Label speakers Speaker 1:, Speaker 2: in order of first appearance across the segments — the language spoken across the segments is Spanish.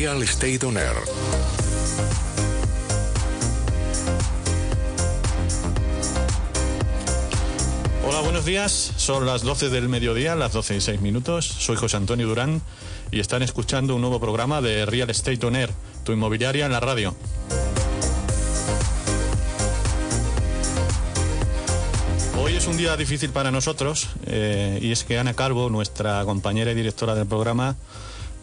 Speaker 1: Real Estate On Air.
Speaker 2: Hola, buenos días. Son las 12 del mediodía, las 12 y 6 minutos. Soy José Antonio Durán y están escuchando un nuevo programa de Real Estate On Air, tu inmobiliaria en la radio. Hoy es un día difícil para nosotros eh, y es que Ana Calvo, nuestra compañera y directora del programa,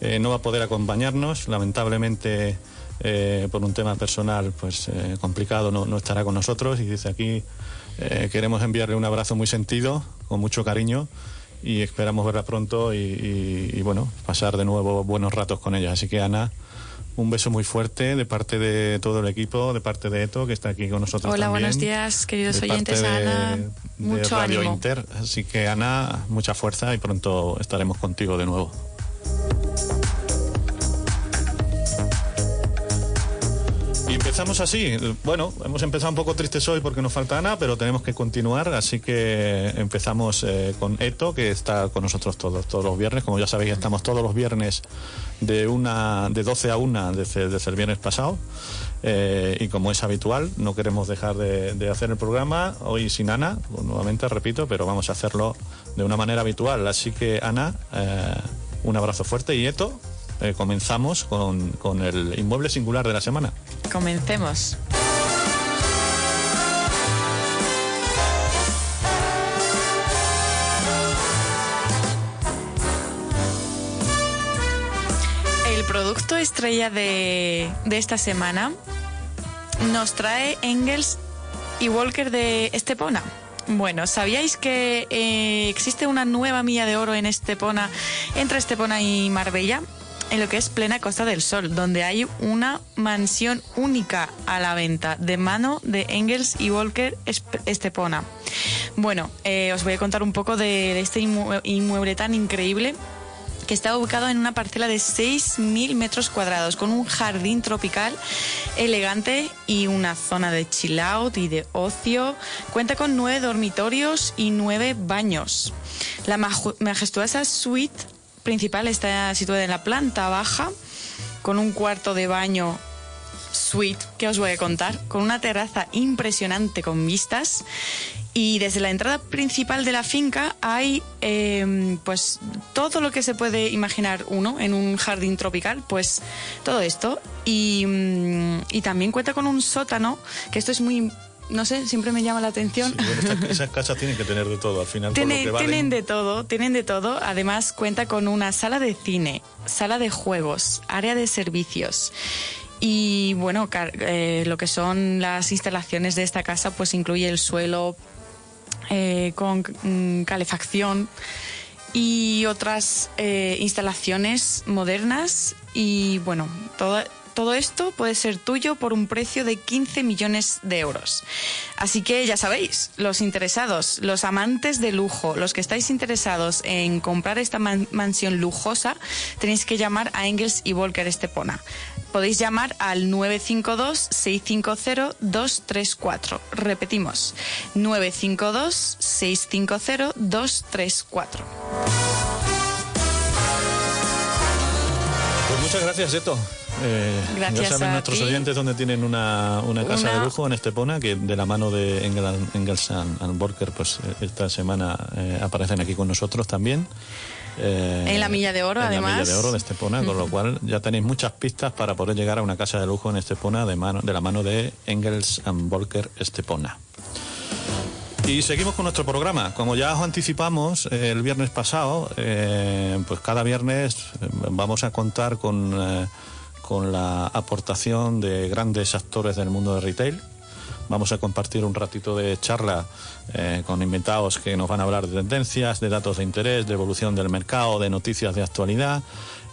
Speaker 2: eh, no va a poder acompañarnos. Lamentablemente, eh, por un tema personal pues eh, complicado, no, no estará con nosotros y desde aquí queremos enviarle un abrazo muy sentido, con mucho cariño y esperamos verla pronto y, y- y, bueno, pasar de nuevo buenos ratos con ella. Así que Ana, un beso muy fuerte de parte de todo el equipo, de parte de Eto, que está aquí con nosotros
Speaker 3: Hola,
Speaker 2: también.
Speaker 3: buenos días, queridos
Speaker 2: de
Speaker 3: oyentes.
Speaker 2: parte de-
Speaker 3: Ana,
Speaker 2: de
Speaker 3: mucho
Speaker 2: Radio
Speaker 3: ánimo.
Speaker 2: Inter. Así que Ana, mucha fuerza y pronto estaremos contigo de nuevo. Y empezamos así. Bueno, hemos empezado un poco tristes hoy porque nos falta Ana, pero tenemos que continuar. Así que empezamos eh, con Eto, que está con nosotros todos, todos los viernes. Como ya sabéis, estamos todos los viernes de, una, de 12 a 1 desde, el viernes pasado. Eh, y como es habitual, no queremos dejar de, hacer el programa hoy sin Ana, nuevamente repito, pero vamos a hacerlo de una manera habitual. Así que Ana, eh, un abrazo fuerte y Eto. eh, comenzamos con, con el inmueble singular de la semana.
Speaker 3: Comencemos. El producto estrella de, de esta semana nos trae Engels y Walker de Estepona. Bueno, ¿sabíais que eh, existe una nueva milla de oro en Estepona, entre Estepona y Marbella? En lo que es plena Costa del Sol, donde hay una mansión única a la venta de mano de Engels y Walker Estepona. Bueno, eh, os voy a contar un poco de, este inmue- inmueble tan increíble que está ubicado en una parcela de 6.000 metros cuadrados, con un jardín tropical elegante y una zona de chill out y de ocio. Cuenta con nueve dormitorios y nueve baños. La majestuosa suite principal está situada en la planta baja, con un cuarto de baño suite que os voy a contar, con una terraza impresionante con vistas. Y desde la entrada principal de la finca hay eh, pues todo lo que se puede imaginar uno en un jardín tropical, pues todo esto. Y, mm, y también cuenta con un sótano, que esto es muy, no sé, siempre me llama la atención.
Speaker 2: Sí, bueno, estas- esas casas tienen que tener de todo, al final, por lo
Speaker 3: Tiene-
Speaker 2: que valen.
Speaker 3: Tienen de todo, tienen de todo. Además cuenta con una sala de cine, sala de juegos, área de servicios. Y bueno, eh, lo que son las instalaciones de esta casa, pues incluye el suelo eh, con mm, calefacción y otras eh, instalaciones modernas. Y bueno, todo, todo esto puede ser tuyo por un precio de 15 millones de euros. Así que ya sabéis, los interesados, los amantes de lujo, los que estáis interesados en comprar esta man- mansión lujosa, tenéis que llamar a Engels y Volker Estepona. Podéis llamar al 952-650-234. Repetimos, 952-650-234.
Speaker 2: Pues muchas gracias, Eto. Eh,
Speaker 3: Gracias
Speaker 2: ya saben nuestros
Speaker 3: ti.
Speaker 2: oyentes donde tienen una, una casa
Speaker 3: Una-
Speaker 2: de lujo en Estepona, que de la mano de Engel, Engels and, Borker, pues eh, esta semana eh, aparecen aquí con nosotros también. Eh,
Speaker 3: En la Milla de Oro,
Speaker 2: en
Speaker 3: además.
Speaker 2: la Milla de Oro de Estepona, con lo cual ya tenéis muchas pistas para poder llegar a una casa de lujo en Estepona de, mano, de la mano de Engels and Volker Estepona. Y seguimos con nuestro programa. Como ya os anticipamos eh, el viernes pasado, eh, pues cada viernes eh, vamos a contar con, eh, con la aportación de grandes actores del mundo del retail. Vamos a compartir un ratito de charla eh, con invitados que nos van a hablar de tendencias, de datos de interés, de evolución del mercado, de noticias de actualidad,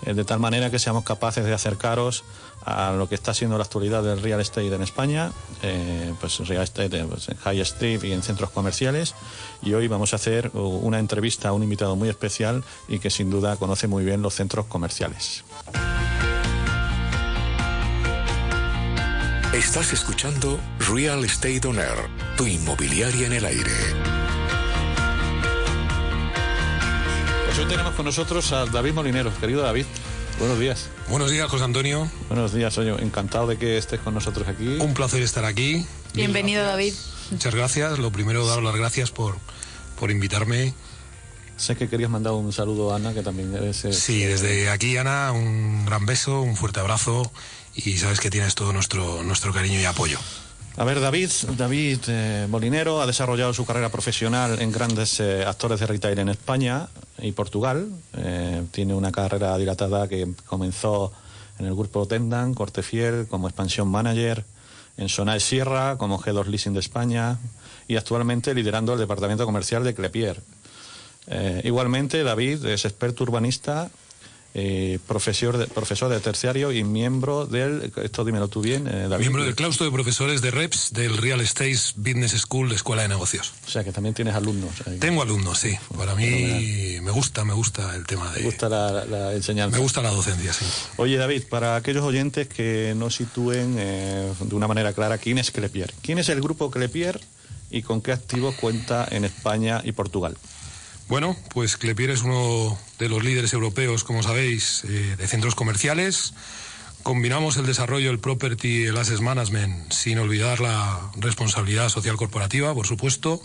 Speaker 2: eh, de tal manera que seamos capaces de acercaros a lo que está siendo la actualidad del real estate en España, eh, pues real estate eh, pues, en high street y en centros comerciales. Y hoy vamos a hacer una entrevista a un invitado muy especial y que sin duda conoce muy bien los centros comerciales.
Speaker 1: Estás escuchando Real Estate On Air, tu inmobiliaria en el aire.
Speaker 2: Pues hoy tenemos con nosotros a David Molinero, querido David. Buenos días.
Speaker 4: Buenos días, José Antonio.
Speaker 2: Buenos días, soy encantado de que estés con nosotros aquí.
Speaker 4: Un placer estar aquí.
Speaker 3: Bienvenido, David.
Speaker 4: Muchas gracias. Lo primero, dar las gracias por, por invitarme.
Speaker 2: Sé que querías mandar un saludo a Ana, que también es...
Speaker 4: Sí, desde aquí, Ana, un gran beso, un fuerte abrazo y sabes que tienes todo nuestro, nuestro cariño y apoyo.
Speaker 2: A ver, David, David eh, Molinero ha desarrollado su carrera profesional en grandes eh, actores de retail en España y Portugal. Eh, tiene una carrera dilatada que comenzó en el grupo Tendan, Cortefiel, como expansión manager, en Sonae Sierra, como G2 Leasing de España y actualmente liderando el departamento comercial de Clepier. igualmente, David es experto urbanista eh, profesor, de, profesor de terciario y miembro del, esto dímelo tú bien,
Speaker 4: eh, Miembro del claustro de profesores de REPS del Real Estate Business School de Escuela de Negocios.
Speaker 2: O sea que también tienes alumnos.
Speaker 4: Tengo alumnos, sí. Para mí me gusta, me gusta el tema de...
Speaker 2: Me gusta la, enseñanza.
Speaker 4: Me gusta la docencia, sí.
Speaker 2: Oye David, para aquellos oyentes que no sitúen eh, de una manera clara quién es Clepier. ¿Quién es el grupo Clepier y con qué activos cuenta en España y Portugal?
Speaker 4: Bueno, pues Clepier es uno de los líderes europeos, como sabéis, eh, de centros comerciales. Combinamos el desarrollo del property el asset management sin olvidar la responsabilidad social corporativa, por supuesto.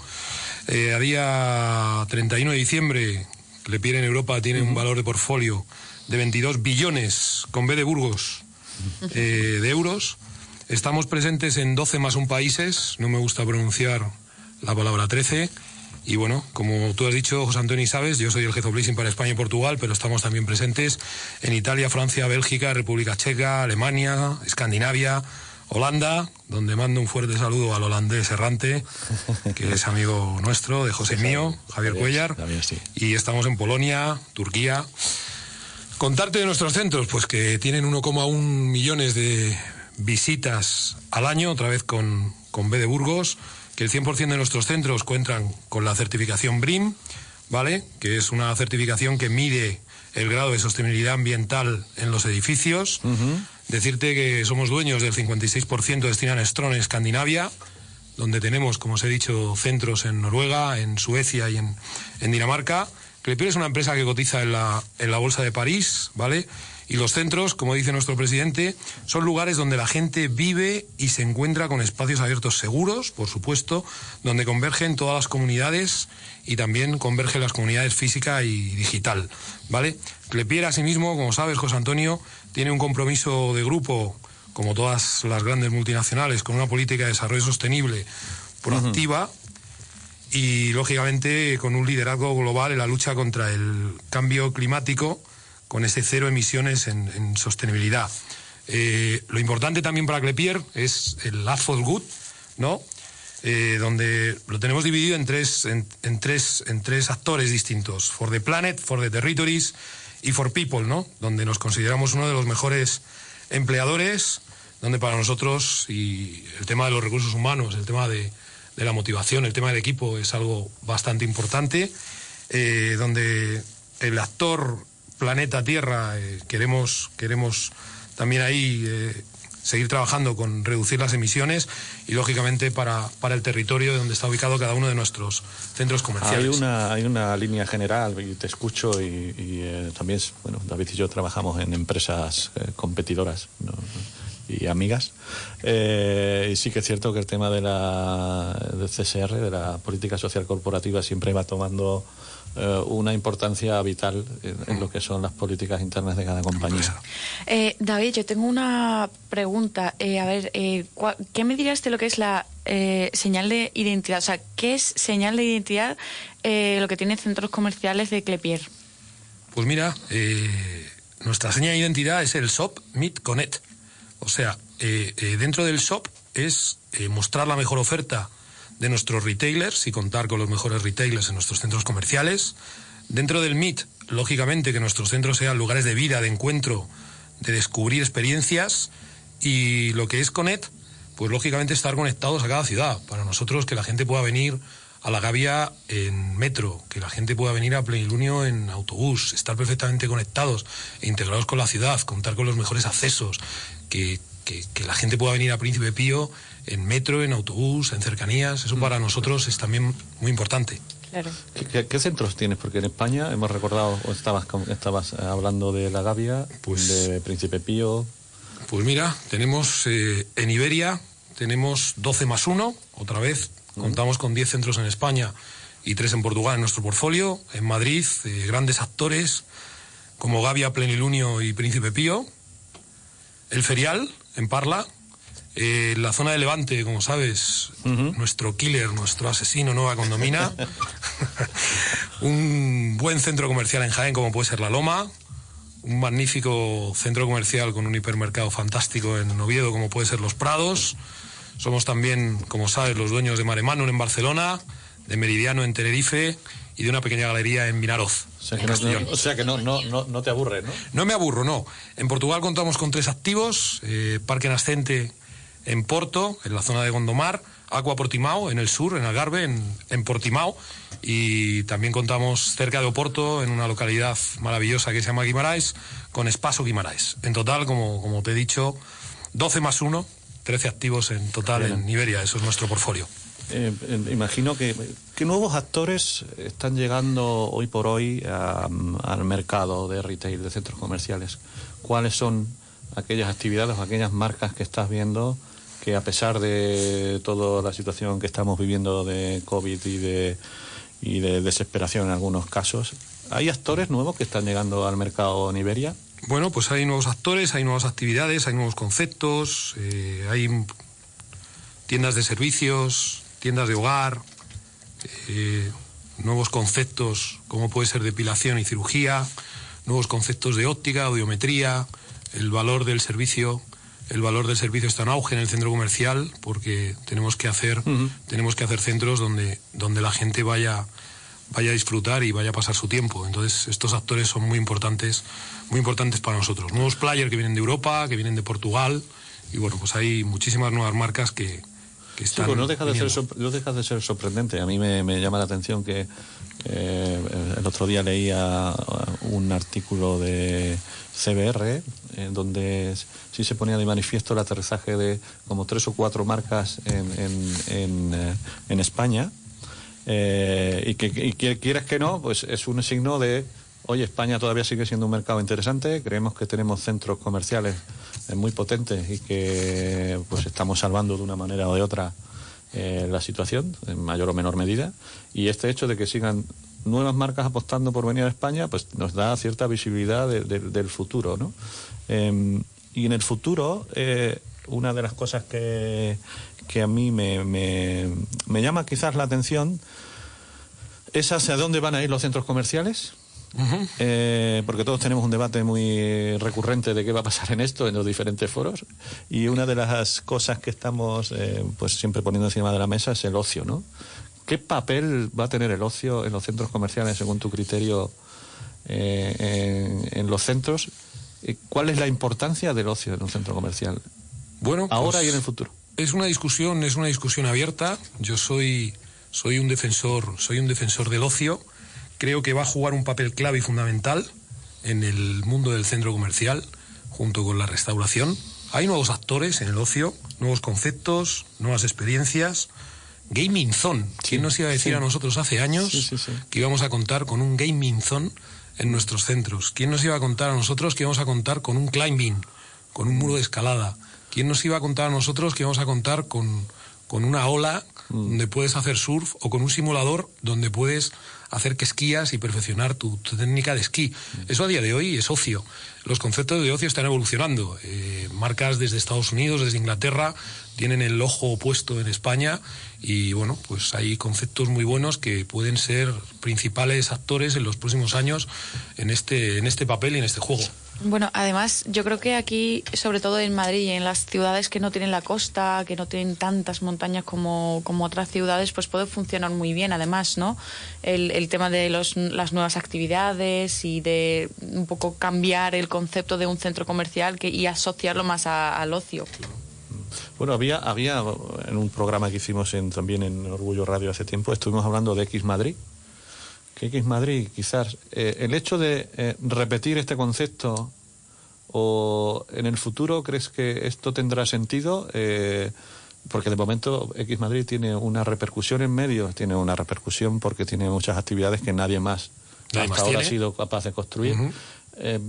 Speaker 4: Eh, a día 31 de diciembre, Clepier en Europa tiene un valor de portfolio de 22 billones con B de Burgos eh, de euros. Estamos presentes en 12 más un países, no me gusta pronunciar la palabra 13 y bueno, como tú has dicho, José Antonio, sabes, yo soy el jefe of leasing para España y Portugal, pero estamos también presentes en Italia, Francia, Bélgica, República Checa, Alemania, Escandinavia, Holanda, donde mando un fuerte saludo al holandés errante, que es amigo nuestro, de José mío, Javier Cuellar. Y estamos en Polonia, Turquía. Contarte de nuestros centros, pues que tienen 1,1 millones de visitas al año, otra vez con, con B de Burgos que el 100% de nuestros centros cuentan con la certificación BRIM, ¿vale? Que es una certificación que mide el grado de sostenibilidad ambiental en los edificios. Decirte que somos dueños del 56% de Stinan Strong en Escandinavia, donde tenemos, como os he dicho, centros en Noruega, en Suecia y en, en Dinamarca. Clepier es una empresa que cotiza en la, en la Bolsa de París, ¿vale? Y los centros, como dice nuestro presidente, son lugares donde la gente vive y se encuentra con espacios abiertos seguros, por supuesto, donde convergen todas las comunidades y también convergen las comunidades física y digital, ¿vale? Clepier, asimismo, como sabes, José Antonio, tiene un compromiso de grupo, como todas las grandes multinacionales, con una política de desarrollo sostenible proactiva, y lógicamente con un liderazgo global en la lucha contra el cambio climático con ese cero emisiones en, sostenibilidad. Eh, lo importante también para Clepier es el Love for Good, ¿no? Eh, donde lo tenemos dividido en tres, en, tres, en tres actores distintos, for the planet, for the territories y for people, ¿no? Donde nos consideramos uno de los mejores empleadores, donde para nosotros y el tema de los recursos humanos, el tema de, la motivación, el tema del equipo es algo bastante importante, eh, donde el actor planeta Tierra eh, queremos, queremos también ahí eh, seguir trabajando con reducir las emisiones y lógicamente para, para el territorio donde está ubicado cada uno de nuestros centros comerciales.
Speaker 2: Hay una, hay una línea general y te escucho y, eh, también, bueno, David y yo trabajamos en empresas competidoras y amigas. y sí que es cierto que el tema de la del CSR, de la política social corporativa, siempre va tomando eh, una importancia vital en, lo que son las políticas internas de cada compañía.
Speaker 3: Eh, David, yo tengo una pregunta. Eh, a ver, ¿qué me dirías de lo que es la señal de identidad? O sea, ¿qué es señal de identidad lo que tienen centros comerciales de Clepier?
Speaker 4: Pues mira, nuestra señal de identidad es el SOP Meet Connect. O sea, dentro del SOP es mostrar la mejor oferta de nuestros retailers y contar con los mejores retailers en nuestros centros comerciales. Dentro del MIT, lógicamente que nuestros centros sean lugares de vida, de encuentro, de descubrir experiencias y lo que es Conet, pues lógicamente estar conectados a cada ciudad. Para nosotros que la gente pueda venir a la Gavia en metro, que la gente pueda venir a Plenilunio en autobús, estar perfectamente conectados e integrados con la ciudad, contar con los mejores accesos, que, que, que la gente pueda venir a Príncipe Pío en metro, en autobús, en cercanías. Eso para nosotros es también muy importante.
Speaker 3: Claro.
Speaker 2: ¿Qué, qué- qué centros tienes? Porque en España hemos recordado, o estabas, estabas hablando de la Gavia,
Speaker 4: Pues-
Speaker 2: de Príncipe Pío.
Speaker 4: Pues mira, tenemos eh, en Iberia, tenemos 12 más 1, otra vez, contamos con 10 centros en España y 3 en Portugal en nuestro portfolio. En Madrid, eh, grandes actores como Gavia, Plenilunio y Príncipe Pío. El Ferial, en Parla. Eh, la zona de Levante, como sabes, nuestro killer, nuestro asesino, Nueva Condomina. un buen centro comercial en Jaén, como puede ser La Loma un magnífico centro comercial con un hipermercado fantástico en Oviedo, como puede ser Los Prados. Somos también, como sabes, los dueños de Maremano en Barcelona, de Meridiano en Tenerife y de una pequeña galería en Vinaroz,
Speaker 2: O sea que,
Speaker 4: en
Speaker 2: no,
Speaker 4: Castellón.
Speaker 2: no- o sea que no, no, no, no te aburre, ¿no?
Speaker 4: No me aburro, no. En Portugal contamos con tres activos, eh, Parque Nascente en Porto, en la zona de Gondomar, Aqua Portimao en el sur, en Algarve, en, en Portimao, y también contamos cerca de Oporto, en una localidad maravillosa que se llama Guimarães, con Espaso Guimarães. En total, como, como te he dicho, 12 más 1, 13 activos en total
Speaker 2: Bien.
Speaker 4: en Iberia, eso es nuestro portfolio.
Speaker 2: Eh, eh, imagino que ¿qué nuevos actores están llegando hoy por hoy a- al mercado de retail, de centros comerciales. ¿Cuáles son aquellas actividades o aquellas marcas que estás viendo que a pesar de toda la situación que estamos viviendo de COVID y de, y de desesperación en algunos casos, ¿hay actores nuevos que están llegando al mercado en Iberia?
Speaker 4: Bueno, pues hay nuevos actores, hay nuevas actividades, hay nuevos conceptos, eh, hay tiendas de servicios, tiendas de hogar, eh, nuevos conceptos como puede ser depilación y cirugía, nuevos conceptos de óptica, audiometría, el valor del servicio. El valor del servicio está en auge en el centro comercial porque tenemos que hacer, tenemos que hacer centros donde, donde la gente vaya, vaya a disfrutar y vaya a pasar su tiempo. Entonces, estos actores son muy importantes, muy importantes para nosotros. Nuevos players que vienen de Europa, que vienen de Portugal, y bueno, pues hay muchísimas nuevas marcas que, que
Speaker 2: Sí,
Speaker 4: están.
Speaker 2: pues no deja, de ser, no deja de ser sorprendente. A mí me, me llama la atención que eh, el otro día leía un artículo de CBR en donde s- sí se ponía de manifiesto el aterrizaje de como tres o cuatro marcas en, en, en, eh, en España eh, y que y que quieras que no, pues es un signo de, oye, España todavía sigue siendo un mercado interesante, creemos que tenemos centros comerciales eh, muy potentes y que pues estamos salvando de una manera o de otra eh, la situación, en mayor o menor medida, y este hecho de que sigan nuevas marcas apostando por venir a España, pues nos da cierta visibilidad de- de- del futuro, ¿no? Em, y en el futuro, eh, una de las cosas que, que a mí me, me llama quizás la atención es hacia dónde van a ir los centros comerciales. Eh, porque todos tenemos un debate muy recurrente de qué va a pasar en esto en los diferentes foros y una de las cosas que estamos eh, pues siempre poniendo encima de la mesa es el ocio, ¿no? ¿Qué papel va a tener el ocio en los centros comerciales según tu criterio eh, en, en los centros? Eh, ¿Cuál es la importancia del ocio en un centro comercial
Speaker 4: Bueno,
Speaker 2: ahora
Speaker 4: pues,
Speaker 2: y en el futuro?
Speaker 4: Es una discusión, es una discusión abierta. Yo soy, soy un defensor, soy un defensor del ocio. Creo que va a jugar un papel clave y fundamental en el mundo del centro comercial, junto con la restauración. Hay nuevos actores en el ocio, nuevos conceptos, nuevas experiencias. Gaming Zone. ¿Quién nos iba a decir
Speaker 2: sí.
Speaker 4: a nosotros hace años
Speaker 2: sí.
Speaker 4: que íbamos a contar con un Gaming Zone en nuestros centros? ¿Quién nos iba a contar a nosotros que íbamos a contar con un climbing, con un muro de escalada? ¿Quién nos iba a contar a nosotros que íbamos a contar con, con una ola donde puedes hacer surf o con un simulador donde puedes hacer que esquías y perfeccionar tu, tu técnica de esquí? Eso a día de hoy es ocio. Los conceptos de ocio están evolucionando. Eh, marcas desde Estados Unidos, desde Inglaterra, tienen el ojo puesto en España y bueno, pues hay conceptos muy buenos que pueden ser principales actores en los próximos años en este, en este papel y en este juego.
Speaker 3: Bueno, además, yo creo que aquí, sobre todo en Madrid y en las ciudades que no tienen la costa, que no tienen tantas montañas como, como otras ciudades, pues puede funcionar muy bien, además, ¿no? El, tema de los, las nuevas actividades y de un poco cambiar el concepto de un centro comercial que, y asociarlo más a- al ocio.
Speaker 2: Bueno, había, había en un programa que hicimos en, también en Orgullo Radio hace tiempo, estuvimos hablando de X Madrid. Que X Madrid, quizás, eh, el hecho de eh, repetir este concepto o en el futuro, ¿crees que esto tendrá sentido? Eh, porque de momento X Madrid tiene una repercusión en medios, tiene una repercusión porque tiene muchas actividades que nadie más hasta ahora ha sido capaz de construir. Eh,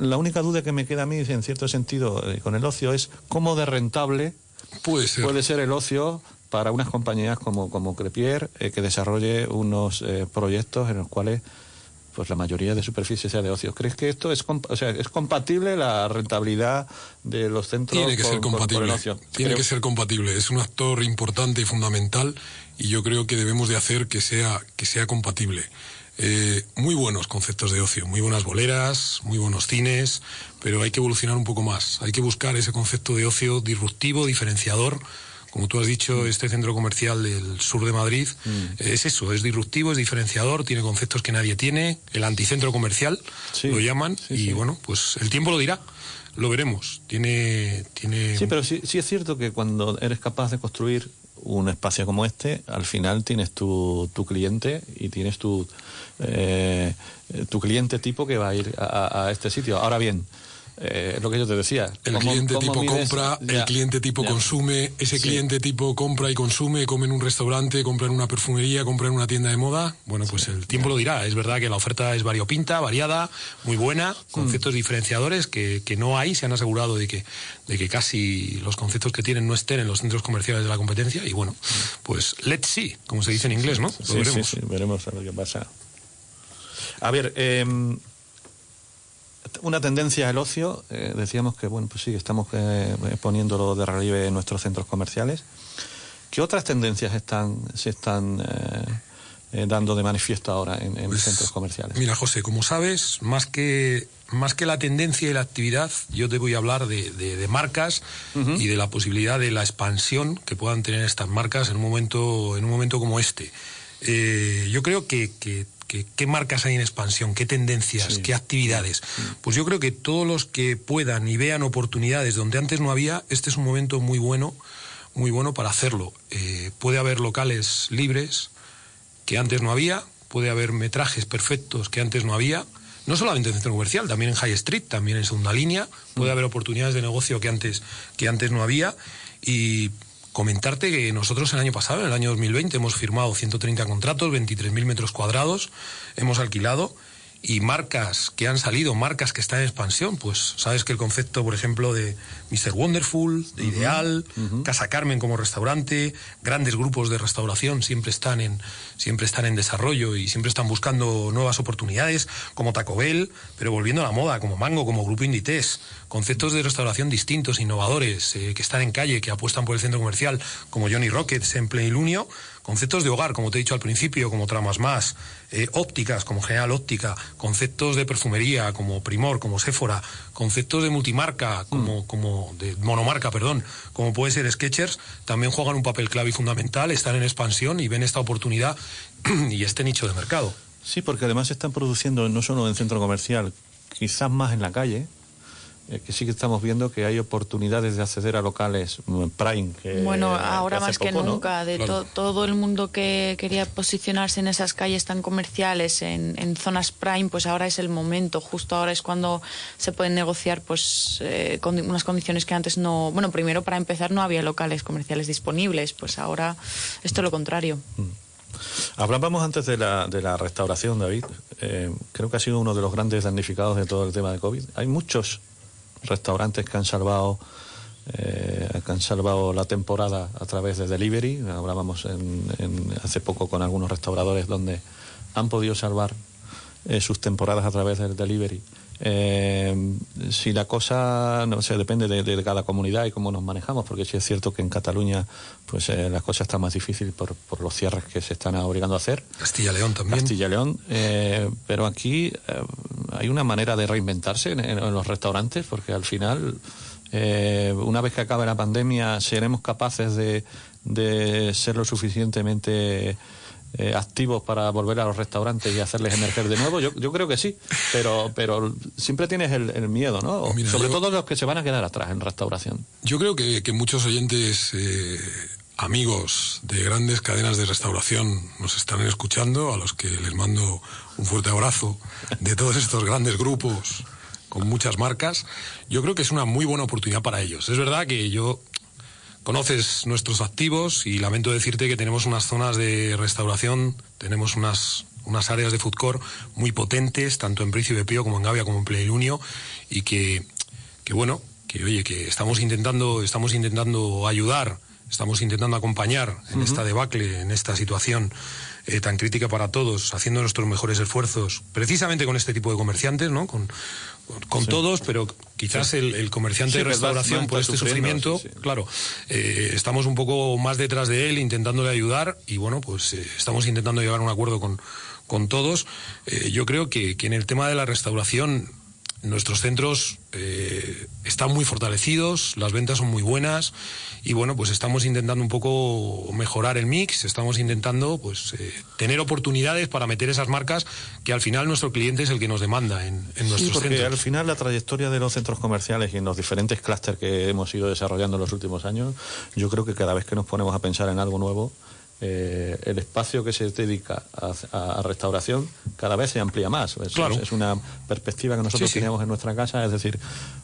Speaker 2: la única duda que me queda a mí, en cierto sentido, eh, con el ocio es cómo de rentable
Speaker 4: puede ser,
Speaker 2: puede ser el ocio para unas compañías como, como Crepier eh, que desarrolle unos proyectos en los cuales pues la mayoría de superficie sea de ocio. ¿Crees que esto es, o sea, es compatible la rentabilidad de los centros
Speaker 4: Tiene que ser compatible. Tiene que ser compatible. Es un actor importante y fundamental y yo creo que debemos de hacer que sea que sea compatible. Eh, muy buenos conceptos de ocio, muy buenas boleras, muy buenos cines, pero hay que evolucionar un poco más. Hay que buscar ese concepto de ocio disruptivo, diferenciador. Como tú has dicho, mm. este centro comercial del sur de Madrid mm. es eso, es disruptivo, es diferenciador, tiene conceptos que nadie tiene, el anticentro comercial lo llaman, y bueno, pues el tiempo lo dirá lo veremos. Tiene, tiene.
Speaker 2: Sí, pero sí, sí es cierto que cuando eres capaz de construir un espacio como este, al final tienes tu, tu cliente y tienes tu, eh, tu cliente tipo que va a ir a, a este sitio. Ahora bien, eh, es lo que yo te decía.
Speaker 4: El cliente tipo compra, el cliente tipo consume, ese cliente tipo compra y consume, come en un restaurante, compra en una perfumería, compra en una tienda de moda. Bueno, pues el tiempo lo dirá. Es verdad que la oferta es variopinta, variada, muy buena, conceptos mm. diferenciadores que, que, no hay. Se han asegurado de que, de que casi los conceptos que tienen no estén en los centros comerciales de la competencia. Y bueno, pues let's see, como se dice en inglés, ¿no?
Speaker 2: Lo veremos. veremos a ver qué pasa. A ver, eh, una tendencia al ocio, eh, decíamos que, bueno, pues sí, estamos eh, poniéndolo de relieve en nuestros centros comerciales. ¿Qué otras tendencias están, se están eh, dando de manifiesto ahora en, en pues, centros comerciales?
Speaker 4: Mira, José, como sabes, más que, más que la tendencia y la actividad, yo te voy a hablar de, de, marcas y de la posibilidad de la expansión que puedan tener estas marcas en un momento, en un momento como este. yo creo que, que ¿Qué, marcas hay en expansión? ¿Qué tendencias? ¿Qué actividades? Pues yo creo que todos los que puedan y vean oportunidades donde antes no había, este es un momento muy bueno, muy bueno para hacerlo. Eh, puede haber locales libres que antes no había, puede haber metrajes perfectos que antes no había. No solamente en centro comercial, también en High Street, también en segunda línea, puede mm. haber oportunidades de negocio que antes, que antes no había. Y comentarte que nosotros el año pasado, en el año 2020, hemos firmado 130 contratos, 23.000 metros cuadrados, hemos alquilado y marcas que han salido, marcas que están en expansión, pues sabes que el concepto, por ejemplo, de Mr. Wonderful, de Ideal, Casa Carmen como restaurante, grandes grupos de restauración siempre están en siempre están en desarrollo y siempre están buscando nuevas oportunidades, como Taco Bell, pero volviendo a la moda, como Mango, como Grupo Inditex, conceptos de restauración distintos, innovadores, eh, que están en calle, que apuestan por el centro comercial, como Johnny Rockets en Plenilunio, conceptos de hogar, como te he dicho al principio, como Tramas Más, eh, ópticas, como General Óptica, conceptos de perfumería, como Primor, como Sephora, conceptos de multimarca, como, mm. como de monomarca, perdón, como puede ser Sketchers, también juegan un papel clave y fundamental, están en expansión y ven esta oportunidad y este nicho de mercado.
Speaker 2: Sí, porque además se están produciendo no solo en centro comercial, quizás más en la calle, eh, que sí que estamos viendo que hay oportunidades de acceder a locales mm, prime.
Speaker 3: bueno, ahora más que nunca, de todo el mundo que quería posicionarse en esas calles tan comerciales, en, zonas prime, pues ahora es el momento, justo ahora es cuando se pueden negociar pues eh, con unas condiciones que antes no, bueno, primero para empezar no había locales comerciales disponibles, pues ahora esto es lo contrario. Mm.
Speaker 2: Hablábamos antes de la, de la restauración, David. Eh, creo que ha sido uno de los grandes damnificados de todo el tema de COVID. Hay muchos restaurantes que han salvado eh, que han salvado la temporada a través de delivery. Hablábamos en, hace poco con algunos restauradores donde han podido salvar eh, sus temporadas a través del delivery. Eh, si la cosa, no sé, depende de, cada comunidad y cómo nos manejamos, porque sí es cierto que en Cataluña pues eh, la cosa está más difícil por, por, los cierres que se están obligando a hacer.
Speaker 4: Castilla-León también.
Speaker 2: Castilla-León, eh, pero aquí hay una manera de reinventarse en, en, los restaurantes, porque al final, una vez que acabe la pandemia, seremos capaces de, de ser lo suficientemente eh, activos para volver a los restaurantes y hacerles emerger de nuevo? Yo, yo creo que sí, pero, pero siempre tienes el, miedo, ¿no? Sobre todo los que se van a quedar atrás en restauración.
Speaker 4: Yo creo que, muchos oyentes, eh, amigos de grandes cadenas de restauración, nos están escuchando, a los que les mando un fuerte abrazo de todos estos grandes grupos con muchas marcas. Yo creo que es una muy buena oportunidad para ellos. Es verdad que yo Conoces nuestros activos y lamento decirte que tenemos unas zonas de restauración, tenemos unas, unas áreas de food court muy potentes, tanto en Príncipe Pío como en Gavia como en Plenilunio, y que, que bueno, que oye, que estamos intentando, estamos intentando ayudar, estamos intentando acompañar en esta debacle, en esta situación eh, tan crítica para todos, haciendo nuestros mejores esfuerzos, precisamente con este tipo de comerciantes, ¿no? Con, con todos, pero quizás el, comerciante de restauración por este sufrimiento, claro, eh, estamos un poco más detrás de él, intentándole ayudar y bueno, pues eh, estamos intentando llegar a un acuerdo con, con todos. yo creo que, que en el tema de la restauración Nuestros centros eh, están muy fortalecidos, las ventas son muy buenas y bueno, pues estamos intentando un poco mejorar el mix, estamos intentando pues eh, tener oportunidades para meter esas marcas que al final nuestro cliente es el que nos demanda en, en nuestros sí, porque
Speaker 2: al final la trayectoria de los centros comerciales y en los diferentes clústeres que hemos ido desarrollando en los últimos años, yo creo que cada vez que nos ponemos a pensar en algo nuevo, eh, el espacio que se dedica a, restauración cada vez se amplía más. Es, es, una perspectiva que nosotros tenemos en nuestra casa. Es decir,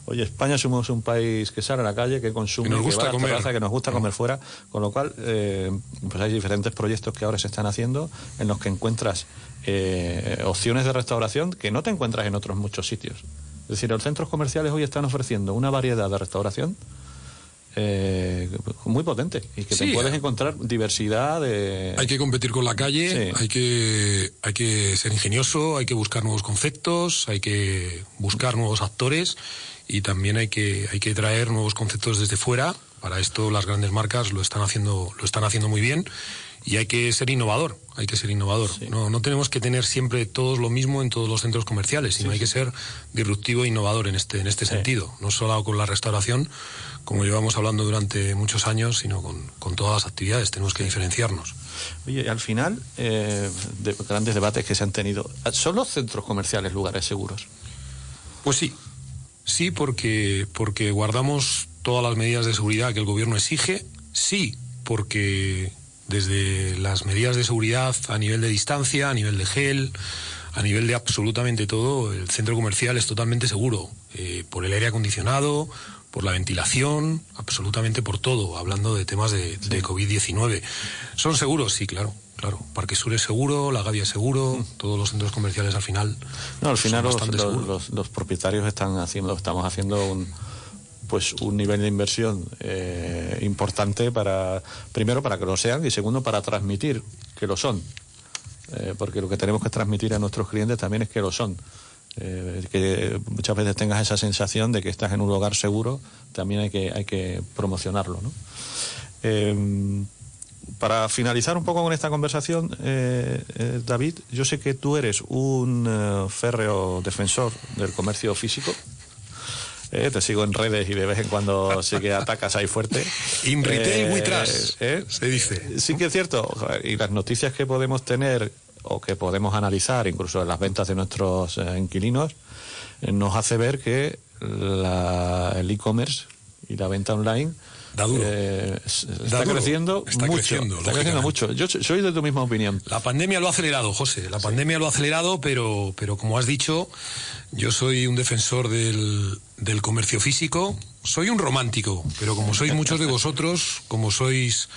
Speaker 2: oye, España somos un país que sale a la calle, que consume, que
Speaker 4: nos gusta comer,
Speaker 2: que nos gusta comer fuera, con lo cual eh, pues hay diferentes proyectos que ahora se están haciendo en los que encuentras eh, opciones de restauración que no te encuentras en otros muchos sitios. Es decir, los centros comerciales hoy están ofreciendo una variedad de restauración eh, muy potente y que te puedes encontrar diversidad de...
Speaker 4: Hay que competir con la calle, hay, que, hay que ser ingenioso, hay que buscar nuevos conceptos, hay que buscar nuevos actores y también hay que, hay que traer nuevos conceptos desde fuera. Para esto las grandes marcas lo están haciendo, lo están haciendo muy bien y hay que ser innovador, hay que ser innovador. No, no tenemos que tener siempre todos lo mismo en todos los centros comerciales, sino hay que ser disruptivo e innovador en este, en este sentido, no solo con la restauración, como llevamos hablando durante muchos años, sino con, todas las actividades, tenemos que diferenciarnos.
Speaker 2: Oye, al final, eh, de grandes debates que se han tenido, ¿son los centros comerciales lugares seguros?
Speaker 4: Pues sí, sí, porque, porque guardamos todas las medidas de seguridad que el gobierno exige, sí, porque desde las medidas de seguridad a nivel de distancia, a nivel de gel, a nivel de absolutamente todo, el centro comercial es totalmente seguro, eh, por el aire acondicionado, por la ventilación, absolutamente por todo, hablando de temas de, COVID-19. ¿Son seguros? Sí, claro. Claro, Parque Sur es seguro, La Gavia es seguro, mm. todos los centros comerciales al final.
Speaker 2: No, al final los, los, propietarios están haciendo, estamos haciendo un, pues un nivel de inversión eh, importante para primero para que lo sean y segundo para transmitir que lo son eh, porque lo que tenemos que transmitir a nuestros clientes también es que lo son eh, que muchas veces tengas esa sensación de que estás en un lugar seguro también hay que hay que promocionarlo ¿no? para finalizar un poco con esta conversación, David, yo sé que tú eres un férreo defensor del comercio físico. Eh, te sigo en redes y de vez en cuando sí que atacas ahí fuerte.
Speaker 4: In retail we trust, eh, se dice.
Speaker 2: Sí que es cierto. Y las noticias que podemos tener o que podemos analizar, incluso en las ventas de nuestros eh, inquilinos, nos hace ver que el e-commerce y la venta online está creciendo mucho. está creciendo mucho. Yo soy de tu misma opinión.
Speaker 4: La pandemia lo ha acelerado, José. La pandemia lo ha acelerado, pero, pero como has dicho, yo soy un defensor del, del comercio físico. Soy un romántico, pero como sois muchos de vosotros, como sois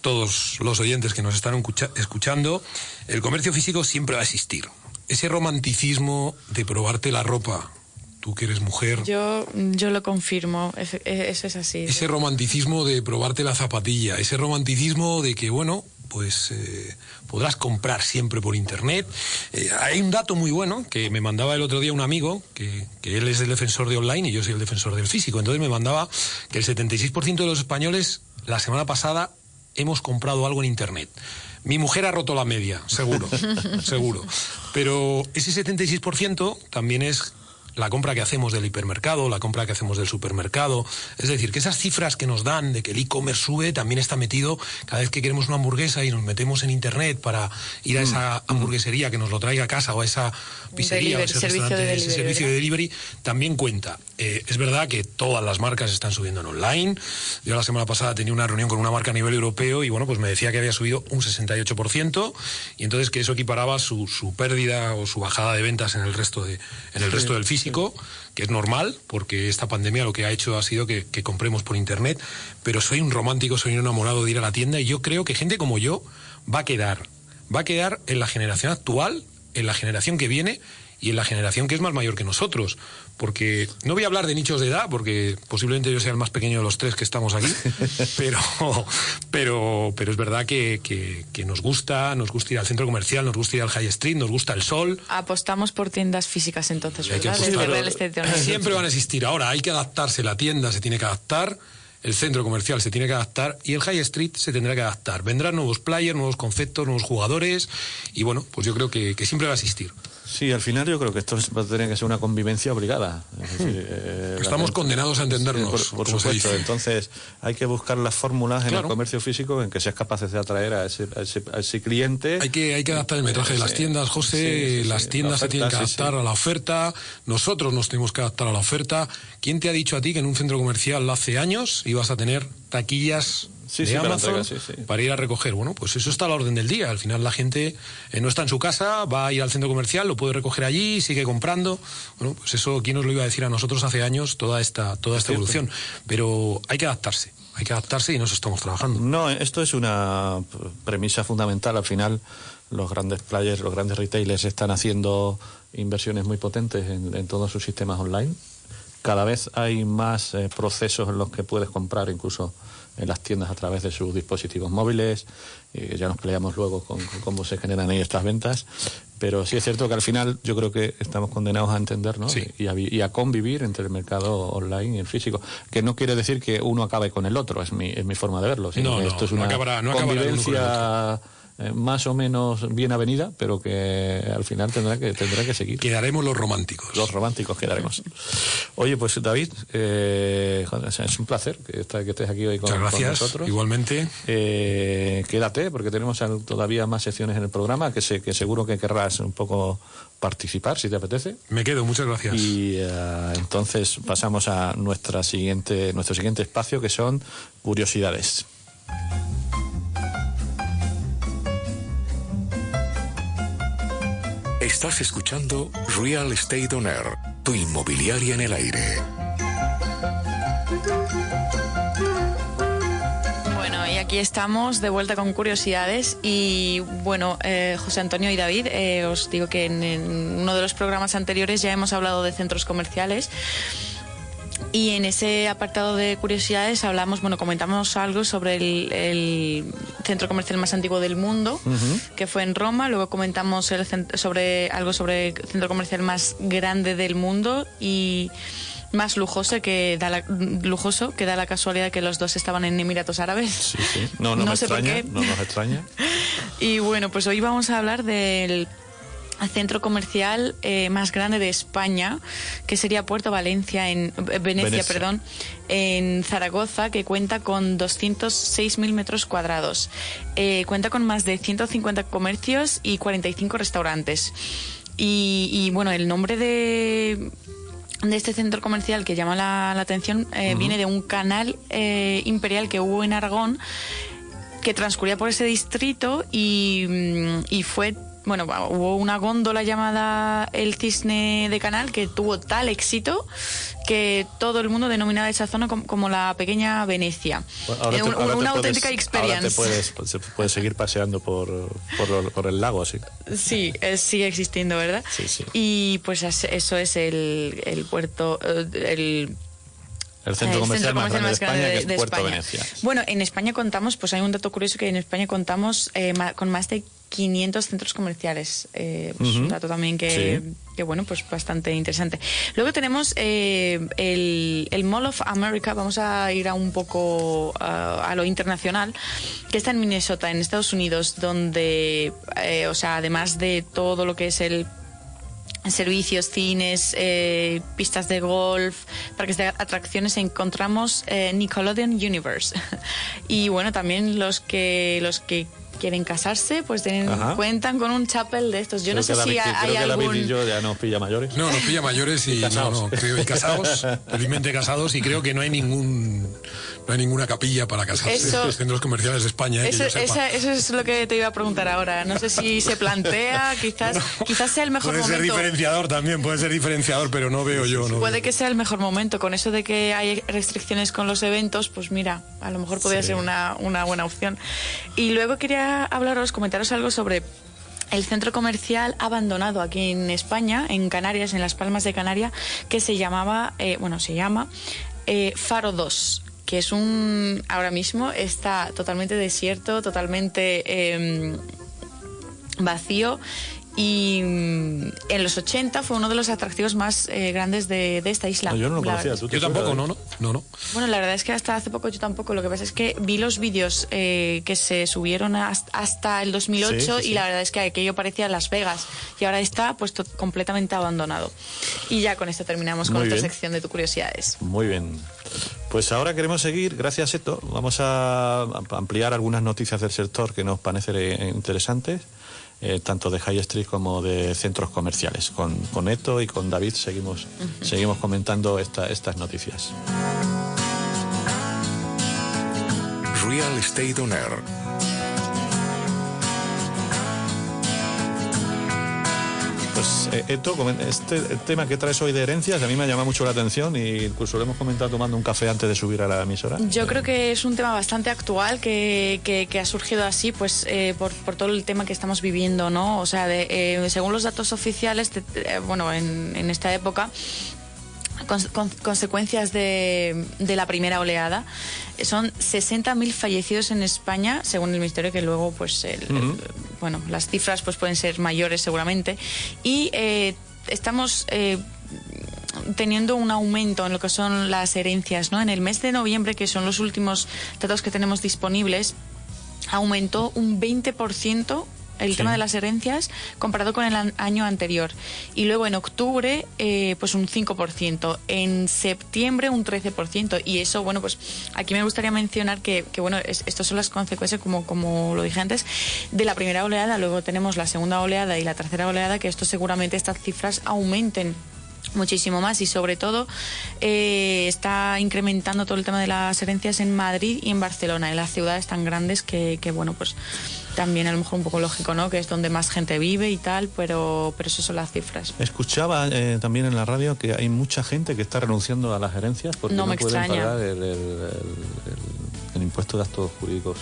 Speaker 4: todos los oyentes que nos están escuchando, el comercio físico siempre va a existir. Ese romanticismo de probarte la ropa, tú que eres mujer.
Speaker 3: Yo, yo lo confirmo, eso es así.
Speaker 4: Ese romanticismo de probarte la zapatilla, ese romanticismo de que, bueno, pues eh, podrás comprar siempre por internet. Eh, hay un dato muy bueno que me mandaba el otro día un amigo, que, que, él es el defensor de online y yo soy el defensor del físico. Entonces me mandaba que el 76% de los españoles la semana pasada hemos comprado algo en internet. Mi mujer ha roto la media, seguro, seguro. Pero ese 76% también es la compra que hacemos del hipermercado, la compra que hacemos del supermercado. Es decir, que esas cifras que nos dan de que el e-commerce sube también está metido cada vez que queremos una hamburguesa y nos metemos en internet para ir a esa mm. hamburguesería que nos lo traiga a casa o a esa pizzería o ese servicio de ese servicio de delivery también cuenta. Eh, es verdad que todas las marcas están subiendo en online. Yo la semana pasada tenía una reunión con una marca a nivel europeo y bueno, pues me decía que había subido un 68% y entonces que eso equiparaba su, su pérdida o su bajada de ventas en el resto de en el resto del físico que es normal, porque esta pandemia lo que ha hecho ha sido que, que compremos por internet, pero soy un romántico, soy un enamorado de ir a la tienda y yo creo que gente como yo va a quedar, va a quedar en la generación actual, en la generación que viene y en la generación que es más mayor que nosotros. Porque no voy a hablar de nichos de edad, porque posiblemente yo sea el más pequeño de los tres que estamos aquí, pero, pero, pero es verdad que, que, que nos gusta, nos gusta ir al centro comercial, nos gusta ir al High Street, nos gusta el sol.
Speaker 3: Apostamos por tiendas físicas entonces, ¿verdad?
Speaker 4: apostar.
Speaker 3: Desde Real Estate Online.
Speaker 4: Siempre van a existir. Ahora hay que adaptarse, la tienda se tiene que adaptar, el centro comercial se tiene que adaptar y el High Street se tendrá que adaptar. Vendrán nuevos players, nuevos conceptos, nuevos jugadores y bueno, pues yo creo que, que siempre va a existir.
Speaker 2: Sí, al final yo creo que esto va a tener que ser una convivencia obligada. Es decir, eh,
Speaker 4: Estamos
Speaker 2: gente-
Speaker 4: condenados a entendernos,
Speaker 2: por, supuesto. Entonces hay que buscar las fórmulas en el comercio físico en que seas capaces de atraer a ese, a ese, a ese cliente.
Speaker 4: Hay que, hay que adaptar el metraje de las tiendas, José.
Speaker 2: sí, sí,
Speaker 4: las tiendas
Speaker 2: La
Speaker 4: se tienen que adaptar
Speaker 2: sí.
Speaker 4: a la oferta. Nosotros nos tenemos que adaptar a la oferta. ¿Quién te ha dicho a ti que en un centro comercial hace años ibas a tener taquillas
Speaker 2: Sí,
Speaker 4: de
Speaker 2: sí, para
Speaker 4: Amazon
Speaker 2: entrega, sí, sí.
Speaker 4: para ir a recoger? Bueno, pues eso está a la orden del día. Al final la gente eh, no está en su casa, va a ir al centro comercial, lo puede recoger allí, sigue comprando. Bueno, pues eso, ¿quién nos lo iba a decir a nosotros hace años toda esta, toda esta evolución? Pero hay que adaptarse. Hay que adaptarse y nos estamos trabajando.
Speaker 2: No, esto es una premisa fundamental. Al final, los grandes players, los grandes retailers están haciendo inversiones muy potentes en, en todos sus sistemas online. Cada vez hay más eh, procesos en los que puedes comprar, incluso en las tiendas a través de sus dispositivos móviles. Eh, ya nos peleamos luego con, con cómo se generan ahí estas ventas. Pero sí es cierto que al final yo creo que estamos condenados a entender ¿no?
Speaker 4: Sí.
Speaker 2: y, a, y a convivir entre el mercado online y el físico. Que no quiere decir que uno acabe con el otro, es mi, es mi forma de verlo. sino
Speaker 4: No,
Speaker 2: que
Speaker 4: no,
Speaker 2: esto es
Speaker 4: no
Speaker 2: una
Speaker 4: acabará- no
Speaker 2: convivencia eh, más o menos bien avenida, pero que al final tendrá que, tendrá que seguir.
Speaker 4: Quedaremos los románticos.
Speaker 2: Los románticos quedaremos. Oye, pues David, eh, es un placer que, estés- que estés aquí hoy con,
Speaker 4: Muchas
Speaker 2: con
Speaker 4: gracias.
Speaker 2: nosotros.
Speaker 4: Igualmente.
Speaker 2: Eh, quédate, porque tenemos todavía más secciones en el programa que, sé, que seguro que querrás un poco participar, si te apetece.
Speaker 4: Me quedo, muchas gracias.
Speaker 2: Y eh, entonces pasamos a nuestra siguiente, nuestro siguiente espacio, que son curiosidades.
Speaker 1: Estás escuchando Real Estate On Air, tu inmobiliaria en el aire.
Speaker 3: Bueno, y aquí estamos de vuelta con curiosidades y bueno, eh, José Antonio y David, eh, os digo que en, en uno de los programas anteriores ya hemos hablado de centros comerciales y en ese apartado de curiosidades hablamos, bueno, comentamos algo sobre el, el centro comercial más antiguo del mundo, que fue en Roma, luego comentamos el sobre algo sobre el centro comercial más grande del mundo y más lujoso que da la, lujoso que da la casualidad que los dos estaban en Emiratos Árabes.
Speaker 2: Sí, sí. No, no,
Speaker 3: No
Speaker 2: me
Speaker 3: sé por
Speaker 2: extraña,
Speaker 3: qué.
Speaker 2: no nos extraña.
Speaker 3: Y bueno, pues hoy vamos a hablar del centro comercial eh, más grande de España, que sería Puerto Valencia en eh, Venecia,
Speaker 2: Venecia.
Speaker 3: perdón, en Zaragoza, que cuenta con 206.000 metros cuadrados. Eh, cuenta con más de 150 comercios y 45 restaurantes. Y, y, bueno, el nombre de de este centro comercial que llama la, la atención eh, viene de un canal eh, imperial que hubo en Aragón que transcurría por ese distrito y, mm, y fue bueno hubo una góndola llamada el cisne de canal que tuvo tal éxito que todo el mundo denominaba esa zona como, como la pequeña Venecia
Speaker 2: Bueno, ahora
Speaker 3: Eh,
Speaker 2: te-
Speaker 3: un-
Speaker 2: ahora te
Speaker 3: una
Speaker 2: puedes-
Speaker 3: auténtica
Speaker 2: Ahora te
Speaker 3: experiencia
Speaker 2: puedes, puedes seguir paseando por, por, por el lago, sí.
Speaker 3: Sí, eh, sigue existiendo, ¿verdad?
Speaker 2: Sí, sí.
Speaker 3: Y pues eso es el, el puerto, eh, el
Speaker 2: El centro
Speaker 3: el
Speaker 2: comercial,
Speaker 3: centro
Speaker 2: más grande de España,
Speaker 3: de-
Speaker 2: que es
Speaker 3: de
Speaker 2: Puerto
Speaker 3: España.
Speaker 2: Venecia.
Speaker 3: Bueno, en España contamos, pues hay un dato curioso que en España contamos eh, ma- con más de 500 centros comerciales. Eh, pues Un dato también que,
Speaker 2: Sí.
Speaker 3: que, bueno, pues bastante interesante. Luego tenemos eh, el, el Mall of America, vamos a ir a un poco ah, a lo internacional, que está en Minnesota, en Estados Unidos, donde, eh, o sea, además de todo lo que es el servicios, cines, eh, pistas de golf, parques de atracciones, encontramos eh, Nickelodeon Universe. y bueno, también los que los que quieren casarse, pues tienen,
Speaker 2: Ajá.
Speaker 3: cuentan con un chapel de estos. Yo no sé si hay
Speaker 2: creo que David
Speaker 3: algún...
Speaker 2: y yo ya nos pilla mayores.
Speaker 4: No, nos pilla mayores y,
Speaker 2: Y casados.
Speaker 4: no, no, creo, y casados, felizmente casados, y creo que no hay ningún no hay ninguna capilla para casarse
Speaker 3: Eso-
Speaker 4: en los centros comerciales de España. eh,
Speaker 3: Eso, esa- es lo que te iba a preguntar ahora. No sé si se plantea, quizás, quizás sea el mejor
Speaker 4: puede ser
Speaker 3: momento.
Speaker 4: diferenciador también, puede ser diferenciador, pero no veo yo. No
Speaker 3: Puede
Speaker 4: veo.
Speaker 3: que sea el mejor momento. Con eso de que hay restricciones con los eventos, pues mira, a lo mejor podría
Speaker 4: Sí.
Speaker 3: ser una, una buena opción. Y luego quería hablaros, comentaros algo sobre el centro comercial abandonado aquí en España, en Canarias, en las Palmas de Canaria, que se llamaba, eh, bueno, se llama eh, Faro 2 que es un ahora mismo está totalmente desierto, totalmente eh, vacío y mm, en los 80 fue uno de los atractivos más eh, grandes de, de esta isla.
Speaker 2: No, yo no lo conocía. ¿tú
Speaker 4: Yo tampoco, no, no, no, no.
Speaker 3: Bueno, la verdad es que hasta hace poco yo tampoco. Lo que pasa es que vi los vídeos eh, que se subieron hasta, hasta el 2008
Speaker 2: Sí, sí, sí.
Speaker 3: y la verdad es que aquello parecía Las Vegas y ahora está puesto completamente abandonado. Y ya con esto terminamos con nuestra sección de tu curiosidades.
Speaker 2: Muy bien. Pues ahora queremos seguir, gracias Eto, vamos a ampliar algunas noticias del sector que nos parecen interesantes, eh, tanto de High Street como de centros comerciales. Con, con Eto y con David seguimos, seguimos comentando esta- estas noticias.
Speaker 1: Real Estate On Air.
Speaker 2: Pues eh, Eto, este tema que traes hoy de herencias a mí me ha llamado mucho la atención y incluso lo hemos comentado tomando un café antes de subir a la emisora.
Speaker 3: Yo creo que es un tema bastante actual que, que- que ha surgido así, pues eh, por, por todo el tema que estamos viviendo, ¿no? O sea, de, eh, según los datos oficiales, de- eh, bueno, en, en esta época, con- con- consecuencias de, de la primera oleada, son 60.000 fallecidos en España, según el Ministerio, que luego, pues, el- el- bueno, las cifras pues pueden ser mayores seguramente, y eh, estamos... eh, teniendo un aumento en lo que son las herencias, ¿no? En el mes de noviembre, que son los últimos datos que tenemos disponibles, aumentó un 20% el
Speaker 2: Sí.
Speaker 3: tema de las herencias comparado con el año anterior. Y luego en octubre, eh, pues un 5%. En septiembre, un 13%. Y eso, bueno, pues aquí me gustaría mencionar que, que bueno, es- estas son las consecuencias, como, como lo dije antes, de la primera oleada. Luego tenemos la segunda oleada y la tercera oleada, que esto seguramente estas cifras aumenten muchísimo más y sobre todo eh, está incrementando todo el tema de las herencias en Madrid y en Barcelona, en las ciudades tan grandes que, que, bueno, pues también a lo mejor un poco lógico, ¿no? Que es donde más gente vive y tal, pero, pero eso son las cifras.
Speaker 2: Escuchaba eh, también en la radio que hay mucha gente que está renunciando a las herencias porque
Speaker 3: No
Speaker 2: no,
Speaker 3: me
Speaker 2: pueden
Speaker 3: extraña.
Speaker 2: pagar el, el- el- el impuesto de actos jurídicos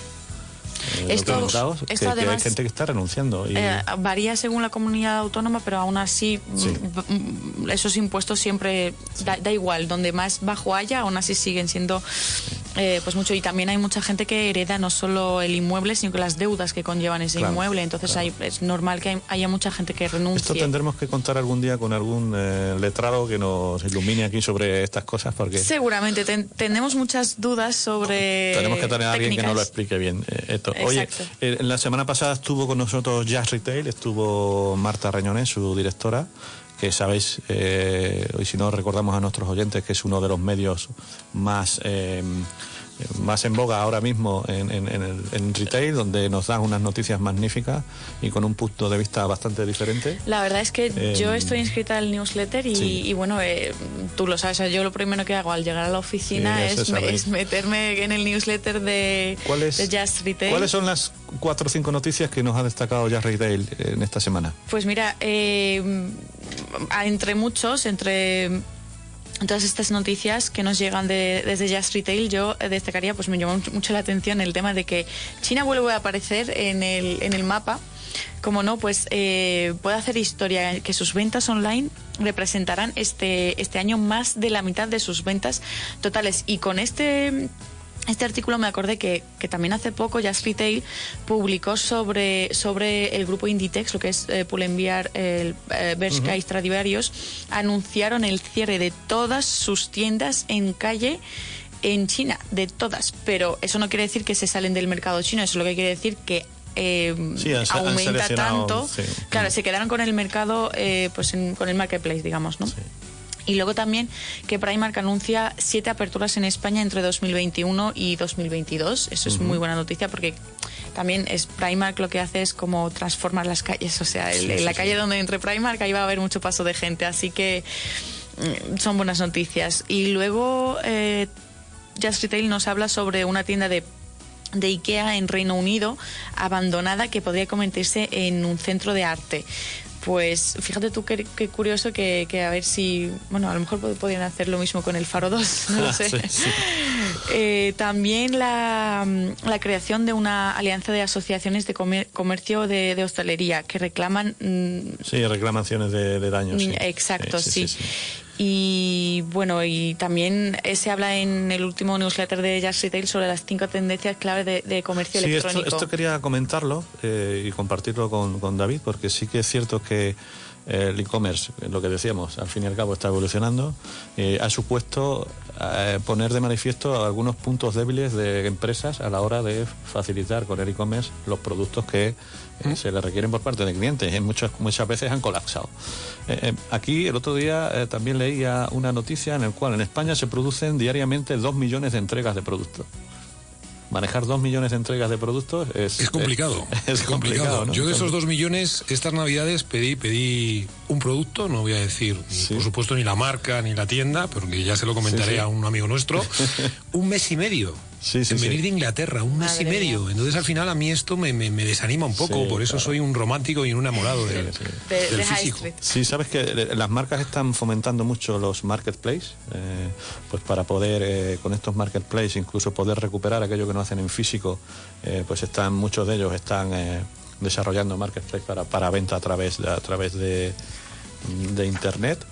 Speaker 2: eh,
Speaker 3: Esto-
Speaker 2: que-
Speaker 3: esto
Speaker 2: que, hay
Speaker 3: además-
Speaker 2: gente que está renunciando. Y,
Speaker 3: Eh, varía según la comunidad autónoma, pero aún así
Speaker 2: Sí.
Speaker 3: mm, mm, esos impuestos siempre da, da igual, donde más bajo haya, aún así siguen siendo eh, pues mucho. Y también hay mucha gente que hereda no solo el inmueble, sino que las deudas que conllevan ese
Speaker 2: Claro,
Speaker 3: inmueble. Entonces
Speaker 2: claro.
Speaker 3: hay- es normal que hay- haya mucha gente que
Speaker 2: esto
Speaker 3: renuncie.
Speaker 2: tendremos que contar algún día con algún eh, letrado que nos ilumine aquí sobre estas cosas porque
Speaker 3: Seguramente ten- tenemos muchas dudas sobre.
Speaker 2: tenemos que tener a alguien que nos lo explique bien. eh, esto. Oye,
Speaker 3: Exacto.
Speaker 2: eh, la semana pasada estuvo con nosotros Jazz Retail, estuvo Marta Reñones, su directora, que sabéis, eh, y si no recordamos a nuestros oyentes, que es uno de los medios más... eh, más en boga ahora mismo en, en- en el- en retail, donde nos dan unas noticias magníficas y con un punto de vista bastante diferente.
Speaker 3: La verdad es que
Speaker 2: Eh,
Speaker 3: yo estoy inscrita al newsletter y,
Speaker 2: sí.
Speaker 3: y bueno, eh, tú lo sabes, yo lo primero que hago al llegar a la oficina
Speaker 2: Sí,
Speaker 3: es, es meterme en el newsletter de,
Speaker 2: ¿Cuáles,
Speaker 3: de Just Retail.
Speaker 2: ¿Cuáles son las cuatro o cinco noticias que nos ha destacado Jazz Retail en esta semana?
Speaker 3: Pues mira, eh, entre muchos, entre todas estas noticias que nos llegan de- desde Just Retail, yo destacaría, pues me llamó mucho la atención el tema de que China vuelve a aparecer en el, en el mapa. Como no, pues eh, puede hacer historia, que sus ventas online representarán este, este año más de la mitad de sus ventas totales. Y con este este artículo me acordé que, que también hace poco Just Retail publicó sobre, sobre el grupo Inditex, lo que es eh, Pull&Bear, eh, Bershka y Stradivarius, anunciaron el cierre de todas sus tiendas en calle en China, de todas. Pero eso no quiere decir que se salen del mercado chino, eso lo que quiere decir que eh,
Speaker 2: Sí, han- han
Speaker 3: aumenta tanto.
Speaker 2: sí.
Speaker 3: Claro, se quedaron con el mercado, eh, pues en- con el marketplace, digamos, ¿no? Y luego también que Primark anuncia siete aperturas en España entre 2021 y 2022. Eso es muy buena noticia porque también es Primark lo que hace es como transformar las calles. O sea, en la calle donde entre Primark ahí va a haber mucho paso de gente. Así que mm, son buenas noticias. Y luego eh, Just Retail nos habla sobre una tienda de de IKEA en Reino Unido, abandonada, que podría convertirse en un centro de arte. Pues fíjate tú qué, curioso que, a ver si, bueno, a lo mejor podrían hacer lo mismo con el Faro 2, no lo sé. Eh, también la, creación de una alianza de asociaciones de comercio de, hostelería que reclaman...
Speaker 2: Mm, sí, reclamaciones de, daños.
Speaker 3: Exacto, sí. Y bueno, y también se habla en el último newsletter de Jazz Retail sobre las cinco tendencias claves de, comercio electrónico.
Speaker 2: Esto, esto quería comentarlo eh, y compartirlo con, con, David, porque sí que es cierto que el e-commerce, lo que decíamos, al fin y al cabo está evolucionando, eh, ha supuesto poner de manifiesto algunos puntos débiles de empresas a la hora de facilitar con el e-commerce los productos que ¿Mm? se le requieren por parte de clientes. En muchas, muchas veces han colapsado. Eh, eh, aquí el otro día eh, también leía una noticia en la cual en España se producen diariamente dos millones de entregas de productos manejar dos millones de entregas de productos es,
Speaker 4: es complicado. Es, complicado. Yo de esos dos millones, estas navidades pedí, pedí un producto, no voy a decir, por supuesto, ni la marca ni la tienda, porque ya se lo comentaré a un amigo nuestro, un mes y medio sí, en venir de Inglaterra, un mes y medio. Entonces al final a mí esto me, me, desanima un poco, por eso soy un romántico y un enamorado del, físico.
Speaker 2: Sí, sabes que las marcas están fomentando mucho los marketplaces, eh, pues para poder eh, con estos marketplaces incluso poder recuperar aquello que no hacen en físico, eh, pues están muchos de ellos están desarrollando marketplaces para, para venta a través de, a través de, de internet.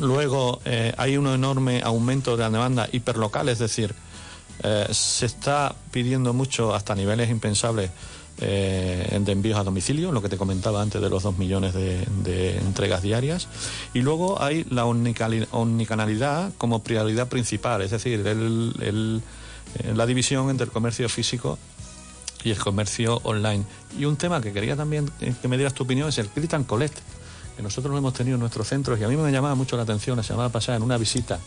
Speaker 2: Luego hay un enorme aumento de la demanda hiperlocal, es decir, eh, se está pidiendo mucho hasta niveles impensables eh, de envíos a domicilio, lo que te comentaba antes de los dos millones de, entregas diarias. Y luego hay la omnicanalidad como prioridad principal, es decir, eh, la división entre el comercio físico y el comercio online. Y un tema que quería también que me dieras tu opinión es el click and collect que nosotros lo hemos tenido en nuestros centros y a mí me llamaba mucho la atención la semana pasada en una visita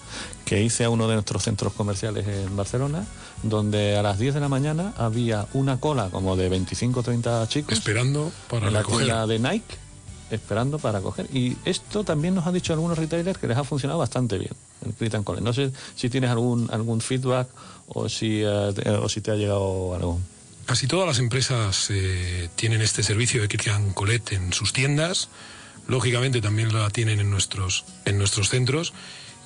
Speaker 2: que hice a uno de nuestros centros comerciales en Barcelona, donde a las 10 de la mañana había una cola como de 25 o 30 chicos.
Speaker 4: Esperando para
Speaker 2: en la tienda de Nike, esperando para coger. Y esto también nos han dicho algunos retailers que les ha funcionado bastante bien, el click and No sé si tienes algún, algún feedback o si, eh, o si te ha llegado algo.
Speaker 4: Casi todas las empresas eh, tienen este servicio de click and collect en sus tiendas lógicamente también la tienen en nuestros, en nuestros centros.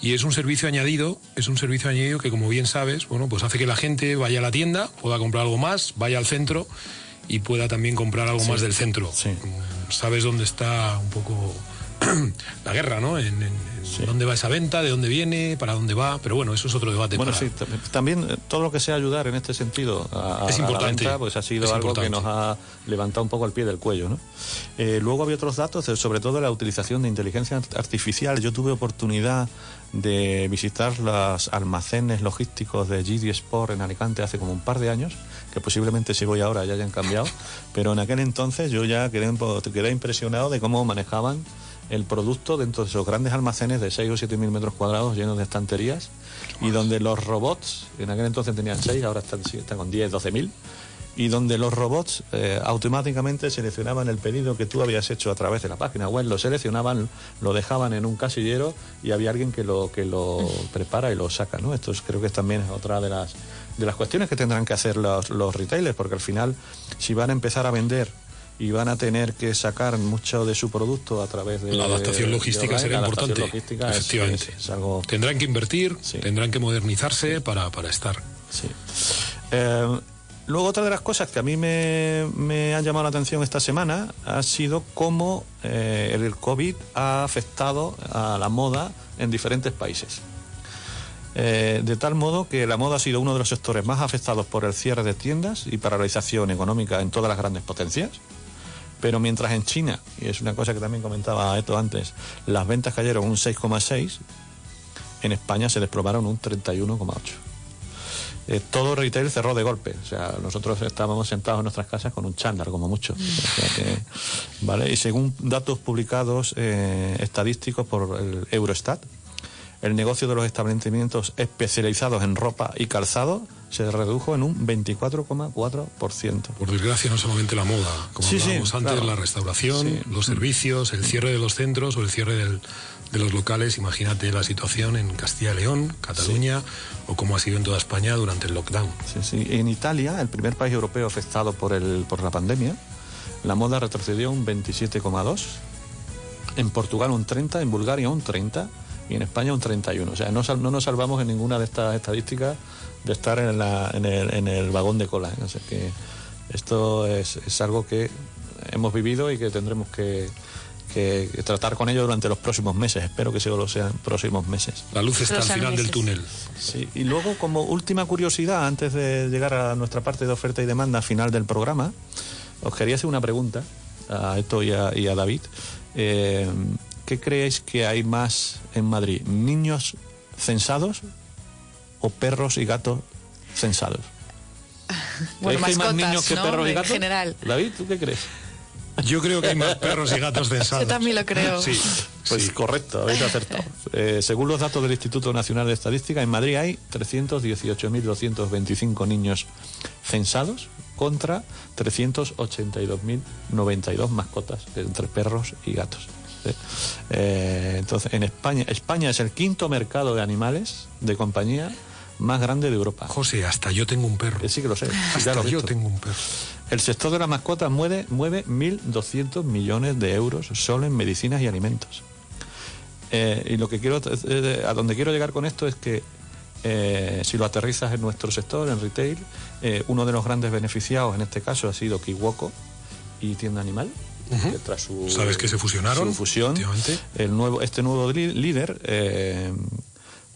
Speaker 4: Y es un servicio añadido, es un servicio añadido que como bien sabes, bueno, pues hace que la gente vaya a la tienda, pueda comprar algo más, vaya al centro y pueda también comprar algo más del centro. Sabes dónde está un poco la guerra, ¿no? En, dónde va esa venta, de dónde viene, para dónde va, pero bueno, eso es otro debate.
Speaker 2: Bueno, sí, también eh, todo lo que sea ayudar en este sentido a,
Speaker 4: es importante,
Speaker 2: la venta, pues ha sido algo que nos ha levantado un poco el pie del cuello, ¿no? Eh, luego había otros datos, sobre todo la utilización de inteligencia artificial. Yo tuve oportunidad de visitar los almacenes logísticos de GD Sport en Alicante hace como un par de años, que posiblemente si voy ahora ya hayan cambiado, pero en aquel entonces yo ya quedé, quedé impresionado de cómo manejaban el producto dentro de esos grandes almacenes de 6 o 7 mil metros cuadrados llenos de estanterías y donde los robots, en aquel entonces tenían 6, ahora están, están con 10, 12 mil, y donde los robots eh, automáticamente seleccionaban el pedido que tú habías hecho a través de la página web, lo seleccionaban, lo dejaban en un casillero y había alguien que lo, que lo prepara y lo saca. ¿no? Esto creo que también es otra de las, de las cuestiones que tendrán que hacer los, los retailers, porque al final, si van a empezar a vender y van a tener que sacar mucho de su producto a través de
Speaker 4: la adaptación logística será importante. efectivamente. tendrán que invertir tendrán que modernizarse para, para, estar.
Speaker 2: Sí. Eh, luego otra de las cosas que a mí me, me han llamado la atención esta semana ha sido cómo eh, el COVID ha afectado a la moda en diferentes países. Eh, de tal modo que la moda ha sido uno de los sectores más afectados por el cierre de tiendas y paralización económica en todas las grandes potencias. Pero mientras en China, y es una cosa que también comentaba esto antes, las ventas cayeron un 6,6, en España se desplomaron un 31,8. Eh, todo retail cerró de golpe. O sea, nosotros estábamos sentados en nuestras casas con un chándal, como mucho. ¿vale? Y según datos publicados eh, estadísticos por el Eurostat, el negocio de los establecimientos especializados en ropa y calzado se redujo en un 24,4%.
Speaker 4: Por desgracia, no solamente la moda, como
Speaker 2: Sí, sí,
Speaker 4: hablábamos antes,
Speaker 2: claro.
Speaker 4: la restauración,
Speaker 2: Sí.
Speaker 4: los servicios, el cierre de los centros o el cierre del- de los locales. Imagínate la situación en Castilla y León, Cataluña o como ha sido en toda España durante el lockdown.
Speaker 2: Sí, sí. En Italia, el primer país europeo afectado por, el, por la pandemia, la moda retrocedió un 27,2%, en Portugal un 30%, en Bulgaria un 30% y en España un 31%. O sea, no, no nos salvamos en ninguna de estas estadísticas de estar en, la- en el, en el vagón de cola. O sea que esto es, es algo que hemos vivido y que tendremos que, que- que tratar con ello durante los próximos meses. Espero que solo sean próximos meses.
Speaker 4: La luz está al final del túnel.
Speaker 2: Sí, y luego como última curiosidad, antes de llegar a nuestra parte de oferta y demanda final del programa, os quería hacer una pregunta a Eto y a, y a David. Eh, ¿Qué creéis que hay más en Madrid? ¿Niños censados o perros y gatos censados?
Speaker 3: Bueno,
Speaker 2: ¿Creéis que hay más
Speaker 3: mascotas,
Speaker 2: niños que
Speaker 3: ¿no?
Speaker 2: perros y
Speaker 3: En
Speaker 2: gatos?
Speaker 3: general.
Speaker 2: David, ¿tú qué crees?
Speaker 4: Yo creo que hay más perros y gatos censados.
Speaker 3: Yo también lo creo.
Speaker 4: Sí,
Speaker 2: Pues
Speaker 4: sí.
Speaker 2: correcto, habéis acertado. Eh, según los datos del Instituto Nacional de Estadística, en Madrid hay 318.225 niños censados contra 382.092 mascotas entre perros y gatos. Eh, entonces, en España, España es el quinto mercado de animales de compañía más grande de Europa.
Speaker 4: José, hasta yo tengo un perro.
Speaker 2: Eh, Sí que lo sé,
Speaker 4: Hasta
Speaker 2: lo
Speaker 4: yo tengo un perro.
Speaker 2: El sector de las mascotas mueve, mueve 1.200 millones de euros solo en medicinas y alimentos. Eh, y lo que quiero, eh, a donde quiero llegar con esto es que eh, si lo aterrizas en nuestro sector, en retail, uno de los grandes beneficiados en este caso ha sido Kiwoko y Tienda Animal. Tras su,
Speaker 4: ¿Sabes que se fusionaron?
Speaker 2: Su fusión, el nuevo, este nuevo líder eh,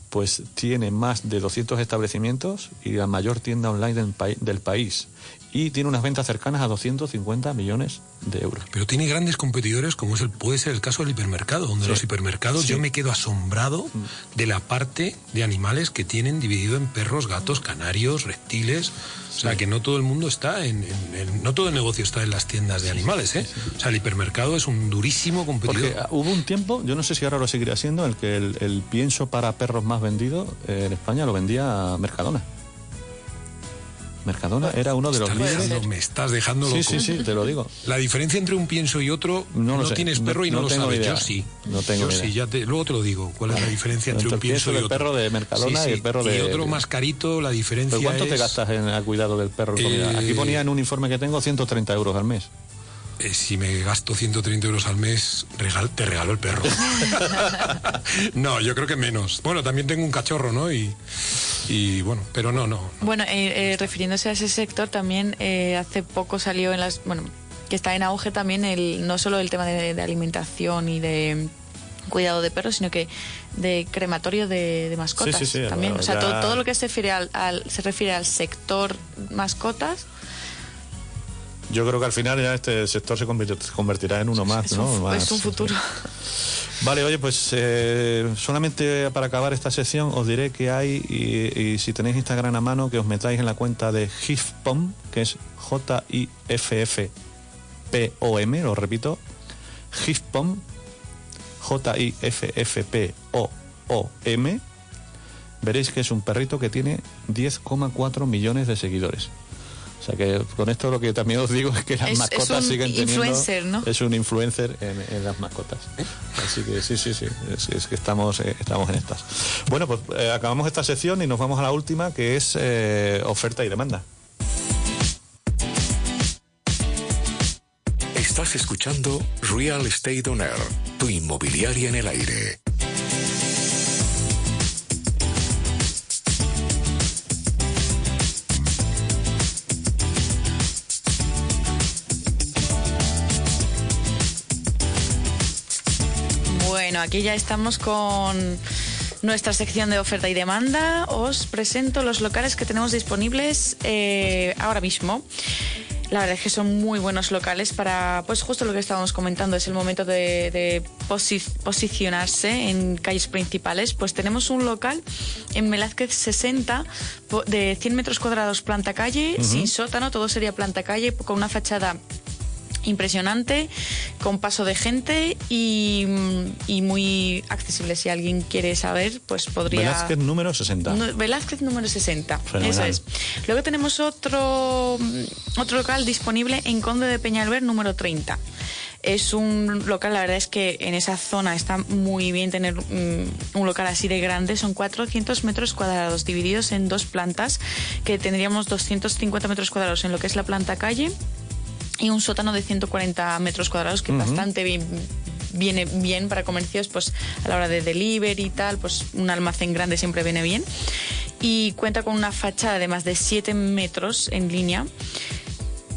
Speaker 2: pues tiene más de 200 establecimientos y la mayor tienda online del, del país. Y tiene unas ventas cercanas a 250 millones de euros.
Speaker 4: Pero tiene grandes competidores, como es el, puede ser el caso del hipermercado, donde
Speaker 2: Sí.
Speaker 4: los hipermercados
Speaker 2: Sí. Mm.
Speaker 4: yo me quedo asombrado de la parte de animales que tienen dividido en perros, gatos, canarios, reptiles. O sea, que no todo el mundo está en, en- en- no todo el negocio está en las tiendas de animales, ¿eh? O sea, el hipermercado es un durísimo competidor.
Speaker 2: Porque hubo un tiempo, yo no sé si ahora lo seguirá siendo, en el que el, el pienso para perros más vendido eh, en España lo vendía Mercadona. Mercadona era uno de los líderes.
Speaker 4: dejando- me estás dejando
Speaker 2: Sí,
Speaker 4: loco.
Speaker 2: sí, sí, te lo digo.
Speaker 4: La diferencia entre un pienso y otro,
Speaker 2: No
Speaker 4: no,
Speaker 2: lo sé.
Speaker 4: tienes
Speaker 2: No-
Speaker 4: perro y no,
Speaker 2: no
Speaker 4: lo
Speaker 2: tengo
Speaker 4: sabes.
Speaker 2: idea.
Speaker 4: Yo sí.
Speaker 2: No tengo
Speaker 4: Yo
Speaker 2: idea.
Speaker 4: sí, ya te, luego te lo digo. ¿Cuál es la diferencia entre,
Speaker 2: Entre
Speaker 4: un
Speaker 2: el pienso
Speaker 4: y otro?
Speaker 2: perro de Mercadona y el perro de-
Speaker 4: Y otro más carito, la diferencia
Speaker 2: ¿Pero cuánto te
Speaker 4: es-
Speaker 2: gastas en el cuidado del perro?
Speaker 4: Eh,
Speaker 2: Aquí ponía en un informe que tengo 130 euros al mes.
Speaker 4: Eh, si me gasto 130 euros al mes, regal- te regalo el perro. no, yo creo que menos. Bueno, también tengo un cachorro, ¿no? Y, y bueno, pero no, no.
Speaker 3: Bueno, eh, eh, refiriéndose a ese sector, también eh, hace poco salió en las. Bueno, que está en auge también el no solo el tema de, de alimentación y de cuidado de perros, sino que de crematorio de, de mascotas
Speaker 2: Sí, sí, sí,
Speaker 3: también.
Speaker 2: bueno,
Speaker 3: o sea,
Speaker 2: ya-
Speaker 3: todo, todo lo que se refiere al, al- se refiere al sector mascotas.
Speaker 2: Yo creo que al final ya este sector se convertirá en uno más,
Speaker 3: es,
Speaker 2: ¿no?
Speaker 3: un, fu-
Speaker 2: Más,
Speaker 3: es un futuro.
Speaker 2: Vale, oye, pues eh, solamente para acabar esta sección os diré que hay, y, y si tenéis Instagram a mano, que os metáis en la cuenta de HIFPOM, que es J-I-F-F-P-O-M, lo repito, HIFPOM, J-I-F-F-P-O-O-M, veréis que es un perrito que tiene 10,4 millones de seguidores. O sea que con esto lo que también os digo es que las
Speaker 3: Es-
Speaker 2: mascotas siguen teniendo...
Speaker 3: influencer, ¿no?
Speaker 2: Es un influencer en, en las mascotas. Así que sí, sí, sí, es, es que estamos, eh, estamos en estas. Bueno, pues eh, acabamos esta sección y nos vamos a la última, que es eh, oferta y demanda.
Speaker 1: Estás escuchando Real Estate On Air, tu inmobiliaria en el aire.
Speaker 3: Aquí ya estamos con nuestra sección de oferta y demanda. Os presento los locales que tenemos disponibles eh, ahora mismo. La verdad es que son muy buenos locales para, pues justo lo que estábamos comentando, es el momento de, de posi- posicionarse en calles principales. Pues tenemos un local en Velázquez 60 po- de 100 metros cuadrados planta calle, sin sótano, todo sería planta calle, con una fachada impresionante, con paso de gente y, y muy accesible. Si alguien quiere saber, pues podría...
Speaker 2: Velázquez número 60.
Speaker 3: Nu- Velázquez número 60.
Speaker 2: Fenomenal.
Speaker 3: Eso es. Luego tenemos otro, otro local disponible en Conde de Peñalver número 30. Es un local, la verdad es que en esa zona está muy bien tener mm, un local así de grande. Son 400 metros cuadrados divididos en dos plantas, que tendríamos 250 metros cuadrados en lo que es la planta calle y un sótano de 140 metros cuadrados que bastante bien viene bien para comercios pues a la hora de delivery y tal pues un almacén grande siempre viene bien y cuenta con una fachada de más de 7 metros en línea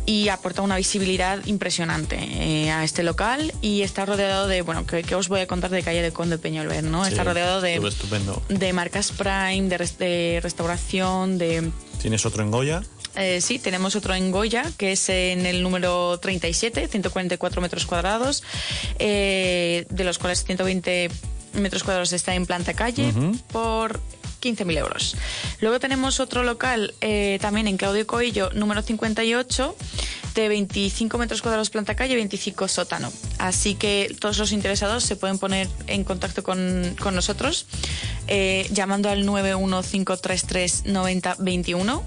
Speaker 3: y aporta una visibilidad impresionante eh, a este local y está rodeado de, bueno, que, que os voy a contar de calle de Conde Peñolver, ¿no?
Speaker 2: Sí,
Speaker 3: está rodeado de, de marcas Prime, de, de restauración, de,
Speaker 2: Tienes otro en Goya.
Speaker 3: Eh, sí, tenemos otro en Goya, que es en el número 37, 144 metros cuadrados, eh, de los cuales 120 metros cuadrados está en planta calle por 15.000 euros. Luego tenemos otro local eh, también en Claudio Coello, número 58, de 25 metros cuadrados planta calle, 25 sótano. Así que todos los interesados se pueden poner en contacto con, con nosotros eh, llamando al 915339021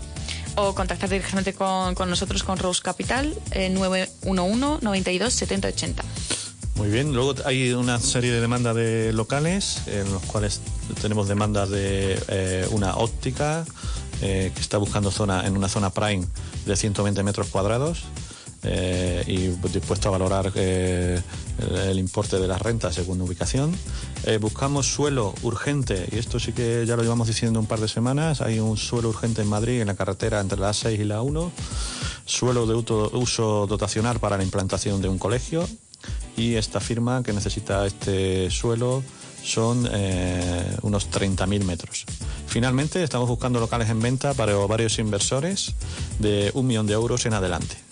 Speaker 3: o contactar directamente con, con nosotros con Rose Capital eh, 911 92 70 80.
Speaker 2: Muy bien, luego hay una serie de demandas de locales, en los cuales tenemos demandas de eh, una óptica eh, que está buscando zona en una zona prime de 120 metros cuadrados eh, y dispuesto a valorar eh, el, importe de las rentas según ubicación. Eh, buscamos suelo urgente, y esto sí que ya lo llevamos diciendo un par de semanas, hay un suelo urgente en Madrid, en la carretera entre la A6 y la 1, suelo de uso, uso dotacional para la implantación de un colegio, y esta firma que necesita este suelo son eh, unos 30.000 metros. Finalmente, estamos buscando locales en venta para varios inversores de un millón de euros en adelante.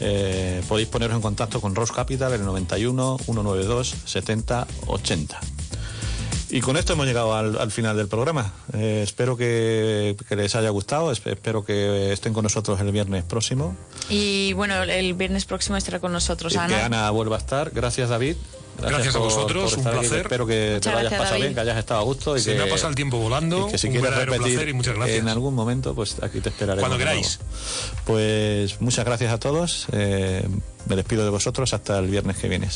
Speaker 2: Eh, podéis poneros en contacto con Rose Capital en el 91 192 70 80. Y con esto hemos llegado al, al final del programa. Eh, espero que, que les haya gustado, esp- espero que estén con nosotros el viernes próximo.
Speaker 3: Y bueno, el viernes próximo estará con nosotros
Speaker 2: Y que
Speaker 3: Ana.
Speaker 2: Ana vuelva a estar. Gracias, David.
Speaker 4: Gracias a vosotros, un
Speaker 2: aquí.
Speaker 4: placer.
Speaker 2: Espero que
Speaker 3: Muchas
Speaker 2: te lo hayas
Speaker 3: gracias,
Speaker 2: pasado
Speaker 3: David.
Speaker 2: bien, que hayas estado a gusto. Y
Speaker 4: Se
Speaker 2: que,
Speaker 4: me ha pasado el tiempo volando,
Speaker 2: y que si
Speaker 4: un
Speaker 2: quieres repetir
Speaker 4: placer y muchas gracias.
Speaker 2: en algún momento, pues aquí te esperaremos.
Speaker 4: Cuando queráis.
Speaker 2: Pues muchas gracias a todos. Eh, me despido de vosotros hasta el viernes que viene.